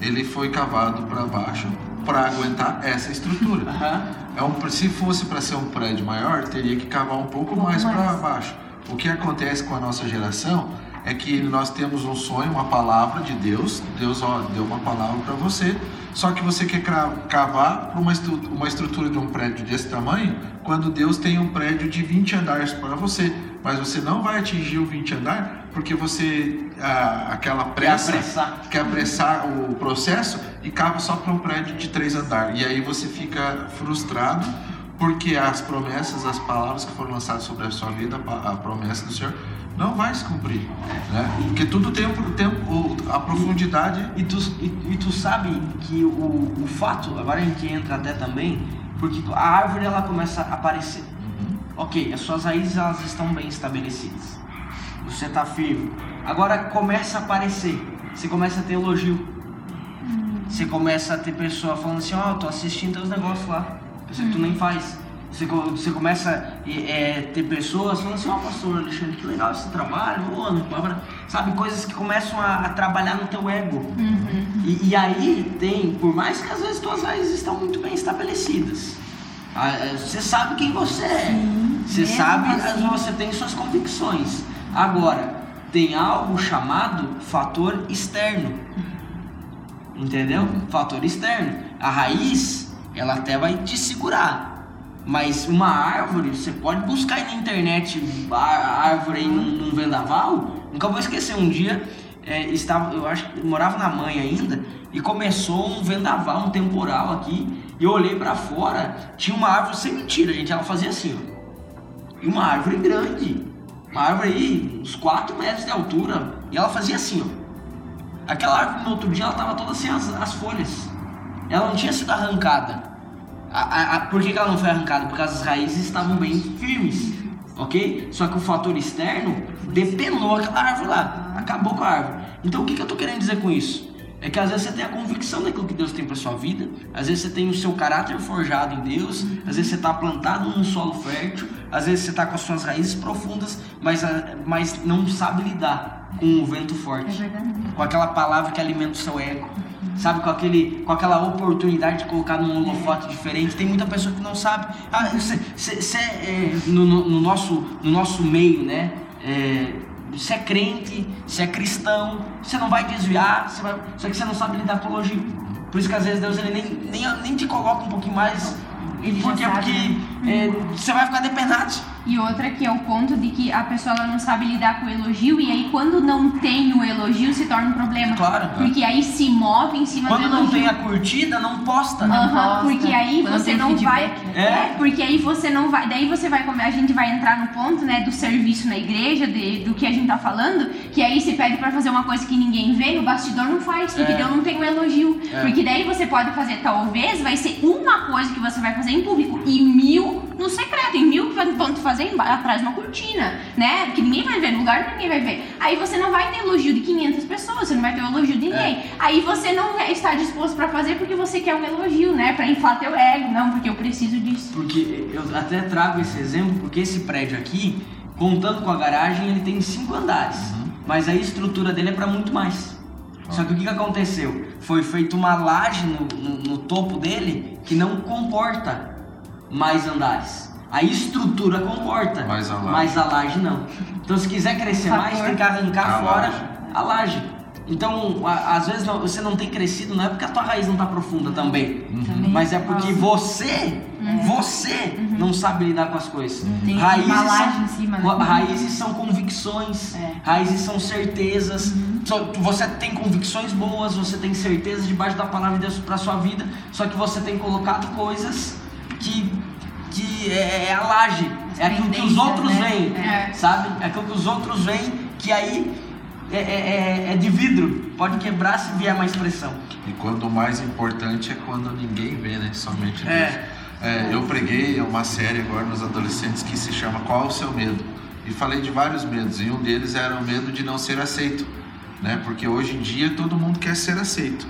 ele foi cavado para baixo para aguentar essa estrutura. [LAUGHS] Aham. É um, se fosse para ser um prédio maior, teria que cavar um pouco pouco mais para mais. baixo. O que acontece com a nossa geração é que nós temos um sonho, uma palavra de Deus. Deus ó, deu uma palavra para você, só que você quer cavar para uma, uma estrutura de um prédio desse tamanho, quando Deus tem um prédio de 20 andares para você. Mas você não vai atingir o 20 andar porque você, aquela pressa, apressar. quer apressar o processo e cava só para um prédio de três andares. E aí você fica frustrado porque as promessas, as palavras que foram lançadas sobre a sua vida, a promessa do Senhor, não vai se cumprir. Né? Porque tudo tem, o tempo, a profundidade. E tu, e, e tu sabe que o, o fato, agora a gente entra até também, porque a árvore ela começa a aparecer. Ok, as suas raízes elas estão bem estabelecidas. Você está firme. Agora começa a aparecer. Você começa a ter elogio. Você começa a ter pessoa falando assim, ó, tô assistindo teus negócios lá. Coisa que tu nem faz. Você, você começa a é, ter pessoas falando assim, ó, pastor Alexandre, que legal esse trabalho, não pode-" sabe, coisas que começam a, a trabalhar no teu ego. E, e aí tem, por mais que às vezes tuas raízes estão muito bem estabelecidas, você sabe quem você é, você mesmo sabe, assim. você tem suas convicções. Agora, tem algo chamado fator externo. Entendeu? Fator externo. A raiz, ela até vai te segurar. Mas uma árvore, você pode buscar aí na internet a árvore aí num, num vendaval. Nunca vou esquecer um dia, é, estava, eu acho que morava na mãe ainda, e começou um vendaval, um temporal aqui. E eu olhei pra fora, tinha uma árvore, sem mentira, gente, ela fazia assim, ó. E uma árvore grande. Uma árvore aí, uns 4 metros de altura. E ela fazia assim, ó. Aquela árvore no outro dia ela tava toda sem as, as folhas. Ela não tinha sido arrancada. A- a- a- por que, que ela não foi arrancada? Porque as raízes estavam bem firmes. Ok? Só que o fator externo depenou aquela árvore lá. Acabou com a árvore. Então o que, que eu tô querendo dizer com isso? É que às vezes você tem a convicção daquilo que Deus tem para sua vida, às vezes você tem o seu caráter forjado em Deus, às vezes você está plantado num solo fértil, às vezes você está com as suas raízes profundas, mas, ah, mas não sabe lidar com o vento forte, É com aquela palavra que alimenta o seu ego, sabe, com, aquele, com aquela oportunidade de colocar num holofote diferente. Tem muita pessoa que não sabe. Ah, você, você, você é, no, no- no nosso, no nosso meio, né? É, você é crente, você é cristão, você não vai desviar, você vai, só que você não sabe lidar com o elogio. Por isso que às vezes Deus ele nem, nem, nem te coloca um pouquinho mais. Ele já Por quê? sabe, Porque né? é, você vai ficar depenado. E outra que é o ponto de que a pessoa ela não sabe lidar com o elogio e aí quando não tem o elogio se torna um problema. Claro. Porque aí se move em cima Quando do não elogio. tem a curtida, não posta. Não Aham, posta. porque aí Quando você não vai. né? É. É, porque aí você não vai. Daí você vai comer. A gente vai entrar no ponto, né, do serviço na igreja, de- do que a gente tá falando, que aí se pede pra fazer uma coisa que ninguém vê, no bastidor não faz, porque É. Não tem um elogio. É. Porque daí você pode fazer, talvez, vai ser uma coisa que você vai fazer em público e mil no secreto, e mil que vão te fazer atrás de uma cortina, né? Que ninguém vai ver, no lugar que ninguém vai ver. Aí você não vai ter elogio de 500 pessoas, você não vai ter o elogio de ninguém. Aí você não estar disposto pra fazer porque você quer um elogio, né? Pra inflar teu ego, não, porque eu preciso disso. Porque eu até trago esse exemplo, porque esse prédio aqui, contando com a garagem, ele tem cinco andares. Mas a estrutura dele é para muito mais. Só que o que, que aconteceu? Foi feita uma laje no, no- no topo dele que não comporta mais andares. A estrutura comporta, Mas a laje. mas a laje não. Então se quiser crescer mais, tem que arrancar A fora laje. a laje. Então, a- às vezes não- você não tem crescido, não é porque a tua raiz não está profunda também. Também Mas é porque você, você não sabe lidar com as coisas. Tem raízes uma laje são, em cima, né? ra- raízes são convicções, É. raízes são certezas. Só- Você tem convicções boas, você tem certezas debaixo da palavra de Deus para sua vida, só que você tem colocado coisas que que é, é a laje, é aquilo que os outros né? veem, É. sabe? É aquilo que os outros veem que aí é, é, é, é de vidro, pode quebrar se vier mais pressão. E quando o mais importante é quando ninguém vê, né? Somente Deus. É. É, eu preguei uma série agora nos adolescentes que se chama Qual o seu medo? E falei de vários medos, e um deles era o medo de não ser aceito, né? Porque hoje em dia todo mundo quer ser aceito.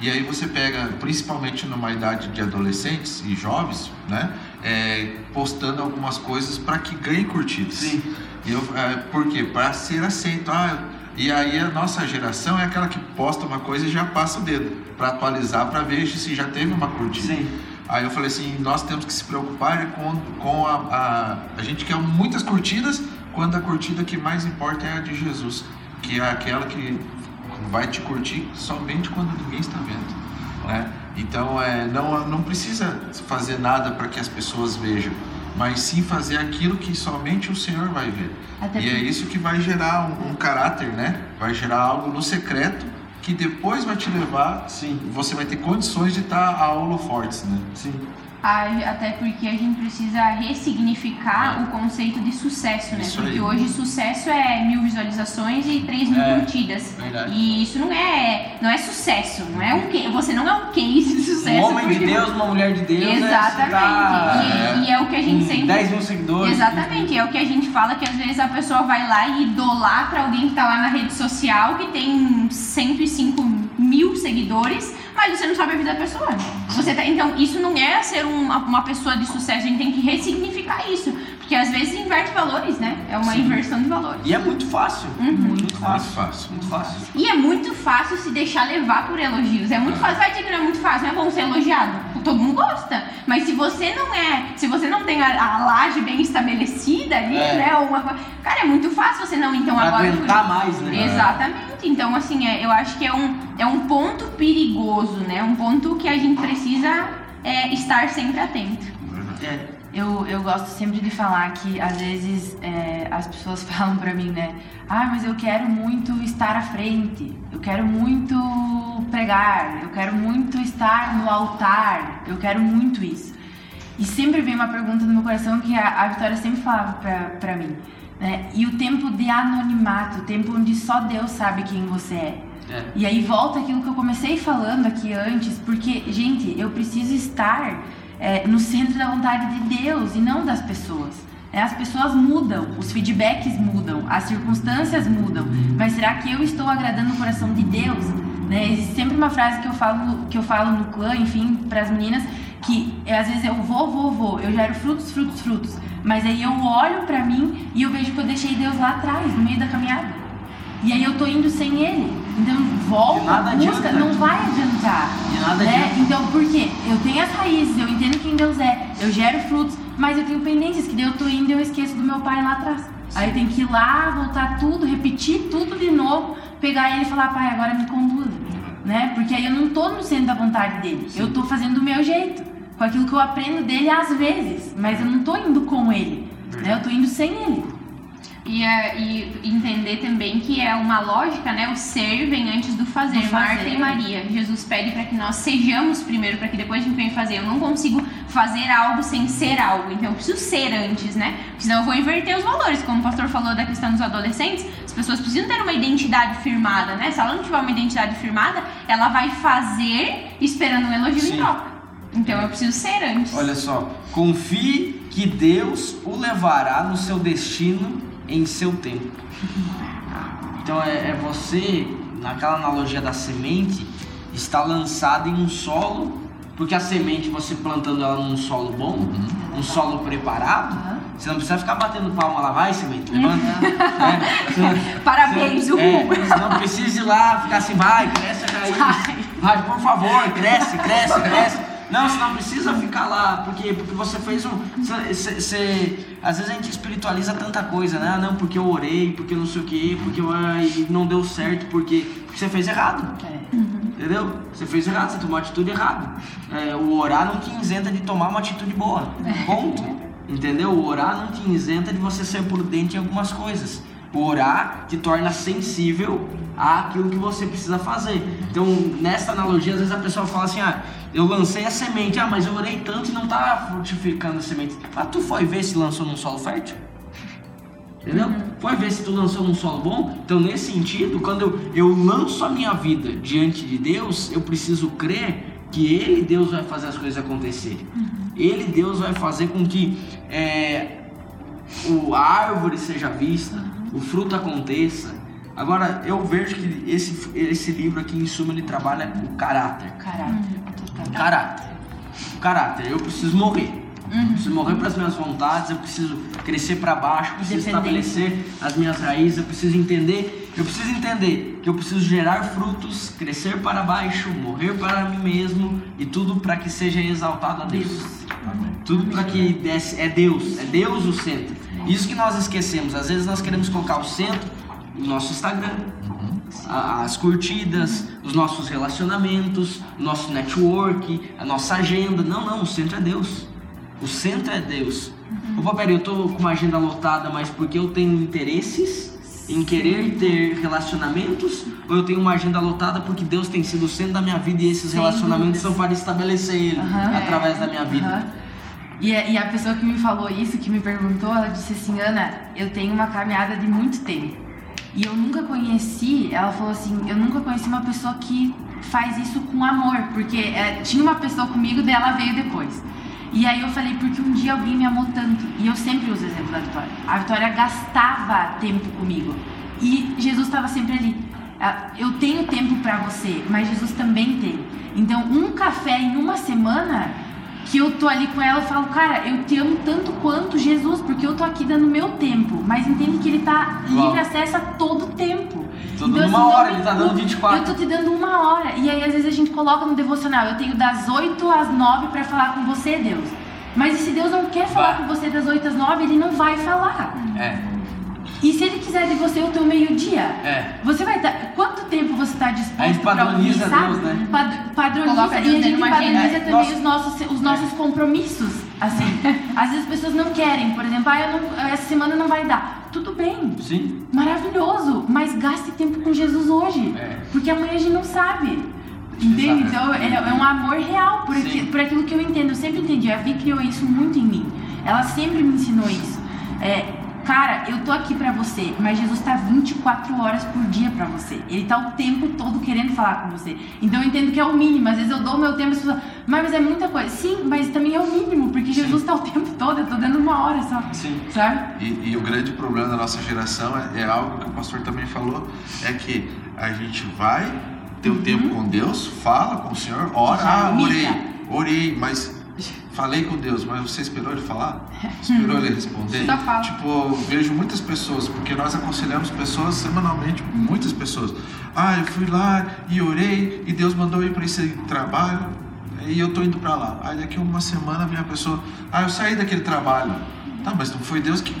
E aí você pega, principalmente numa idade de adolescentes e jovens, né? É, postando algumas coisas para que ganhe curtidas. Sim. E eu, é, por quê? Para ser aceito. Ah, e aí a nossa geração é aquela que posta uma coisa e já passa o dedo para atualizar, para ver se já teve uma curtida. Sim. Aí eu falei assim, nós temos que se preocupar com, com a, a, a gente quer muitas curtidas, quando a curtida que mais importa é a de Jesus, que é aquela que vai te curtir somente quando ninguém está vendo, né? Então é, não, não precisa fazer nada para que as pessoas vejam, mas sim fazer aquilo que somente o Senhor vai ver. Até e é isso que vai gerar um, um caráter, né? Vai gerar algo no secreto que depois vai te levar, sim, você vai ter condições de estar a holofortes, né? Sim. Até porque a gente precisa ressignificar o conceito de sucesso, né? Isso porque aí. hoje sucesso é mil visualizações e três mil é, curtidas. Verdade. E isso não é, não é sucesso, não é um você não é um case de sucesso. Um homem de Deus, uma mulher de Deus. Né? Exatamente. Tá, e, é, e, é o que a gente sempre. 10 mil seguidores. Exatamente. É o que a gente fala que às vezes a pessoa vai lá e idolatra alguém que tá lá na rede social que tem 105 mil seguidores mas você não sabe a vida da pessoa. Você tá, então, isso não é ser uma, uma pessoa de sucesso, a gente tem que ressignificar isso. Porque às vezes inverte valores, né? É uma Sim. inversão de valores. E é muito fácil. Uhum. Muito fácil. Muito fácil. Muito fácil. E é muito fácil se deixar levar por elogios. É muito fácil. Vai dizer que não é muito fácil, não é bom ser elogiado. Todo mundo gosta. Mas se você não é, se você não tem a, a laje bem estabelecida ali, é. né? Uma, cara, é muito fácil você não, então pra agora. aguentar mais, né? Exatamente. Então, assim, é, eu acho que é um, é um ponto perigoso, né? Um ponto que a gente precisa é, estar sempre atento. É. Eu, eu gosto sempre de falar que às vezes é, as pessoas [LAUGHS] falam pra mim, né? Ah, mas eu quero muito estar à frente, eu quero muito pregar, eu quero muito estar no altar, eu quero muito isso. E sempre vem uma pergunta no meu coração que a, a Vitória sempre falava pra, pra mim. Né? E o tempo de anonimato, o tempo onde só Deus sabe quem você é. É. E aí volta aquilo que eu comecei falando aqui antes, porque, gente, eu preciso estar é, no centro da vontade de Deus e não das pessoas. É, as pessoas mudam, os feedbacks mudam, as circunstâncias mudam, mas será que eu estou agradando o coração de Deus? Né? Existe sempre uma frase que eu falo, que eu falo no clã, enfim, para as meninas, que é, às vezes eu vou, vou, vou, eu gero frutos, frutos, frutos, mas aí eu olho para mim e eu vejo que eu deixei Deus lá atrás, no meio da caminhada. E aí eu tô indo sem ele. Então volta, busca, não vai adiantar. De nada né? Adianta. Então por quê? Eu tenho as raízes, eu entendo quem Deus é, eu gero frutos, mas eu tenho pendências que daí eu tô indo e eu esqueço do meu pai lá atrás. Sim. Aí eu tenho que ir lá, voltar tudo, repetir tudo de novo, pegar ele e falar, pai, agora me conduza. Né? Porque aí eu não tô no centro da vontade dele. Sim. Eu tô fazendo do meu jeito, com aquilo que eu aprendo dele às vezes, mas eu não tô indo com ele. Né? Eu tô indo sem ele. E, é, e, entender também que é uma lógica, né? O ser vem antes do fazer. Do Marta fazer. e Maria. Jesus pede para que nós sejamos primeiro, para que depois a gente venha fazer. Eu não consigo fazer algo sem ser algo. Então eu preciso ser antes, né? Senão eu vou inverter os valores. Como o pastor falou da questão dos adolescentes, as pessoas precisam ter uma identidade firmada, né? Se ela não tiver uma identidade firmada, ela vai fazer esperando um elogio Sim. em troca. Então eu preciso ser antes. Olha só, confie que Deus o levará no seu destino em seu tempo. Então é, é você, naquela analogia da semente, está lançada em um solo, porque a semente você plantando ela num solo bom, uhum. um solo preparado, uhum. você não precisa ficar batendo palma lá, vai semente, levanta. Uhum. é, [LAUGHS] Parabéns, o é, Você não precisa ir lá ficar assim, vai, cresce, vai, vai, por favor, cresce, cresce, cresce. Não, você não precisa ficar lá, porque, porque você fez um. Você, você, às vezes a gente espiritualiza tanta coisa, né? Ah, não, porque eu orei, porque não sei o que, porque ai, não deu certo, porque, porque você fez errado. É. Entendeu? Você fez errado, você tomou uma atitude errada. É, o orar não te isenta de tomar uma atitude boa. Ponto. Entendeu? O orar não te isenta de você ser prudente em algumas coisas. O orar te torna sensível àquilo que você precisa fazer. Então, nessa analogia, às vezes a pessoa fala assim: ah, eu lancei a semente, ah, mas eu orei tanto e não está frutificando a semente. Ah, tu foi ver se lançou num solo fértil? Entendeu? Uhum. Foi ver se tu lançou num solo bom. Então, nesse sentido, quando eu, eu lanço a minha vida diante de Deus, eu preciso crer que Ele, Deus, vai fazer as coisas acontecerem. Uhum. Ele, Deus, vai fazer com que é, o, a árvore seja vista, Uhum. o fruto aconteça. Agora, eu vejo que esse, esse livro aqui, em suma, ele trabalha o caráter. Caráter, total. Caráter. O caráter. Eu preciso morrer. Uhum. Eu preciso morrer para as minhas vontades, eu preciso crescer para baixo, eu preciso estabelecer as minhas raízes, eu preciso entender, eu preciso entender que eu preciso gerar frutos, crescer para baixo, morrer para mim mesmo e tudo para que seja exaltado a Deus. Tudo para que é Deus, é Deus o centro. Isso que nós esquecemos, às vezes nós queremos colocar o centro no nosso Instagram, as curtidas, os nossos relacionamentos, o nosso network, a nossa agenda. Não, não, o centro é Deus. O centro é Deus. Opa, peraí, eu tô com uma agenda lotada, mas porque eu tenho interesses em querer ter relacionamentos, ou eu tenho uma agenda lotada porque Deus tem sido o centro da minha vida e esses Sem relacionamentos dúvidas. são para estabelecer Ele Aham. através da minha vida. A- e a pessoa que me falou isso, que me perguntou, ela disse assim, Ana, eu tenho uma caminhada de muito tempo. E eu nunca conheci, ela falou assim, eu nunca conheci uma pessoa que faz isso com amor. Porque é, tinha uma pessoa comigo, dela veio depois. E aí eu falei, porque um dia alguém me amou tanto. E eu sempre uso o exemplo da Vitória. A Vitória gastava tempo comigo. E Jesus estava sempre ali. Ah, Eu tenho tempo pra você, mas Jesus também tem. Então, um café em uma semana que eu tô ali com ela, eu falo, cara, eu te amo tanto quanto Jesus, porque eu tô aqui dando meu tempo. Mas entende que ele tá Uau. livre acesso a todo tempo. Tô dando uma não hora, ele tá dando culpa. 24. Eu tô te dando uma hora. E aí, às vezes, a gente coloca no devocional, eu tenho das 8 às 9 pra falar com você, Deus. Mas e se Deus não quer falar Vai. com você das 8 às 9, ele não vai falar. É, E se ele quiser de você o teu meio-dia? é. Você vai estar. Quanto tempo você está A disposto ouvir, padroniza sabe? Deus, né? Pad- padroniza Coloca e Deus a gente padroniza É, também nossa- os nossos, os nossos compromissos. Assim, [LAUGHS] às vezes as pessoas não querem, por exemplo, ah, eu não, essa semana não vai dar. Tudo bem, Sim. maravilhoso, mas gaste tempo com Jesus hoje, É. porque amanhã a gente não sabe. Entende? Então é, é um amor real por, aqui- por aquilo que eu entendo. Eu sempre entendi. A Vi criou isso muito em mim. Ela sempre me ensinou isso. É, cara, eu tô aqui pra você, mas Jesus tá 24 horas por dia pra você. Ele tá o tempo todo querendo falar com você. Então eu entendo que é o mínimo. Às vezes eu dou o meu tempo e as pessoas, mas, mas é muita coisa. Sim, mas também é o mínimo, porque Jesus tá o tempo todo. Eu tô dando uma hora só. Sim. Sabe? E, e o grande problema da nossa geração é, é algo que o pastor também falou, é que a gente vai ter o tempo com Deus, fala com o Senhor, ora, Já ah, orei, orei, mas falei com Deus, mas você esperou ele falar? [LAUGHS] Esperou ele responder? Só fala. Tipo, eu vejo muitas pessoas, porque nós aconselhamos pessoas semanalmente, muitas pessoas. Ah, eu fui lá e orei, e Deus mandou eu ir para esse trabalho, e eu tô indo para lá. Aí daqui uma semana vem a pessoa, ah, eu saí daquele trabalho. Tá, mas não foi Deus que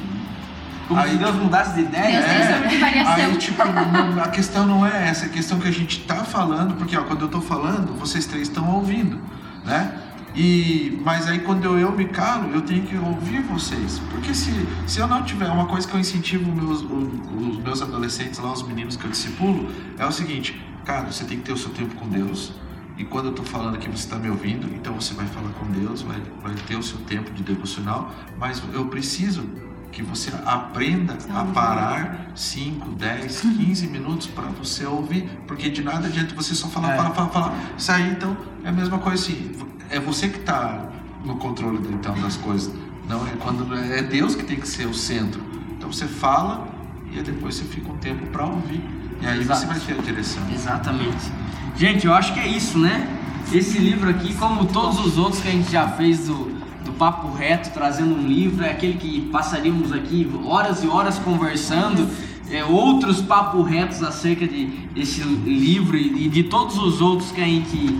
Como Aí- se Deus mudasse de ideia. Deus tem É. sobre variação. Aí, tipo, não- a questão não é essa, a questão que a gente tá falando, porque ó, quando eu tô falando, vocês três estão ouvindo, né? E, mas aí quando eu, eu me calo, eu tenho que ouvir vocês. Porque se, se eu não tiver, uma coisa que eu incentivo meus, os, os meus adolescentes lá, os meninos que eu discipulo, é o seguinte, cara, você tem que ter o seu tempo com Deus. E quando eu tô falando aqui, você está me ouvindo, então você vai falar com Deus, vai, vai ter o seu tempo de devocional, mas eu preciso que você aprenda a parar 5, 10, 15 minutos para você ouvir, porque de nada adianta você só falar, É. falar, falar, falar. Sair, então, é a mesma coisa assim, é você que está no controle então das coisas, não é quando é Deus que tem que ser o centro. Então você fala e depois você fica um tempo para ouvir. E aí Exato. você vai ter a direção. Exatamente. Gente, eu acho que é isso, né? Esse livro aqui, como todos os outros que a gente já fez do, do Papo Reto, trazendo um livro, é aquele que passaríamos aqui horas e horas conversando. É, outros papo retos acerca de desse livro e de todos os outros que a gente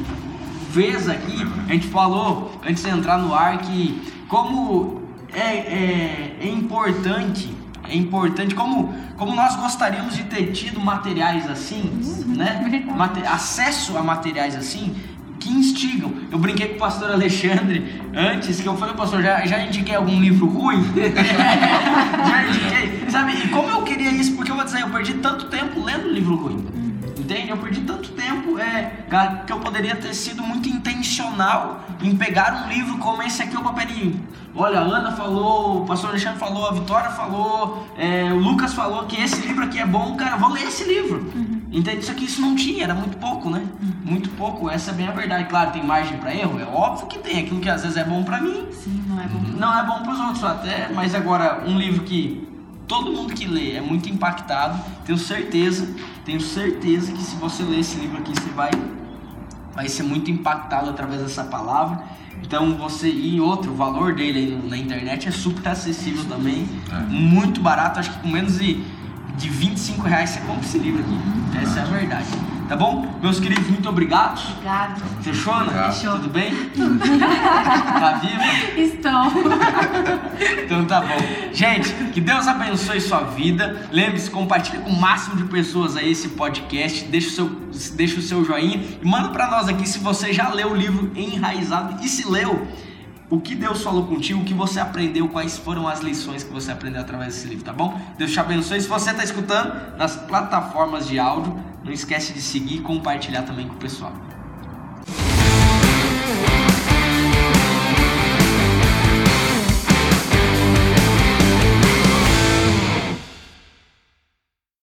fez aqui. A gente falou antes de entrar no ar que como é, é, é importante é importante como, como nós gostaríamos de ter tido materiais assim, né? Mate- acesso a materiais assim que instigam. Eu brinquei com o pastor Alexandre antes que eu falei, pastor, já, já indiquei algum livro ruim? [LAUGHS] já indiquei. Sabe, e como eu queria isso, porque eu vou dizer, eu perdi tanto tempo lendo livro ruim. Entende? Eu perdi tanto tempo é, que eu poderia ter sido muito intencional em pegar um livro como esse aqui, o papelinho. Olha, a Ana falou, o pastor Alexandre falou, a Vitória falou, é, o Lucas falou que esse livro aqui é bom, cara, vou ler esse livro. Uhum. Entende? Isso aqui isso não tinha, era muito pouco, né? Uhum. Muito pouco, essa é bem a verdade. Claro, tem margem para erro, é óbvio que tem. Aquilo que às vezes é bom para mim, Sim, não é bom. Não é bom para os outros até, mas agora um livro que todo mundo que lê é muito impactado, tenho certeza, tenho certeza que se você ler esse livro aqui, você vai vai ser muito impactado através dessa palavra. Então você e outro, o valor dele na internet é super acessível também, é. muito barato, acho que com menos de, de 25 reais você compra esse livro aqui. Essa é a verdade. Tá bom? Meus queridos, muito obrigado. Obrigado. Fechou, Ana? Fechou. Tudo bem? [LAUGHS] tá viva? Estou. [LAUGHS] então tá bom. Gente, que Deus abençoe sua vida. Lembre-se, compartilhe com o máximo de pessoas aí esse podcast. Deixa o seu, deixa o seu joinha e manda para nós aqui se você já leu o livro Enraizado e se leu o que Deus falou contigo, o que você aprendeu, quais foram as lições que você aprendeu através desse livro, tá bom? Deus te abençoe. Se você está escutando nas plataformas de áudio, não esquece de seguir e compartilhar também com o pessoal.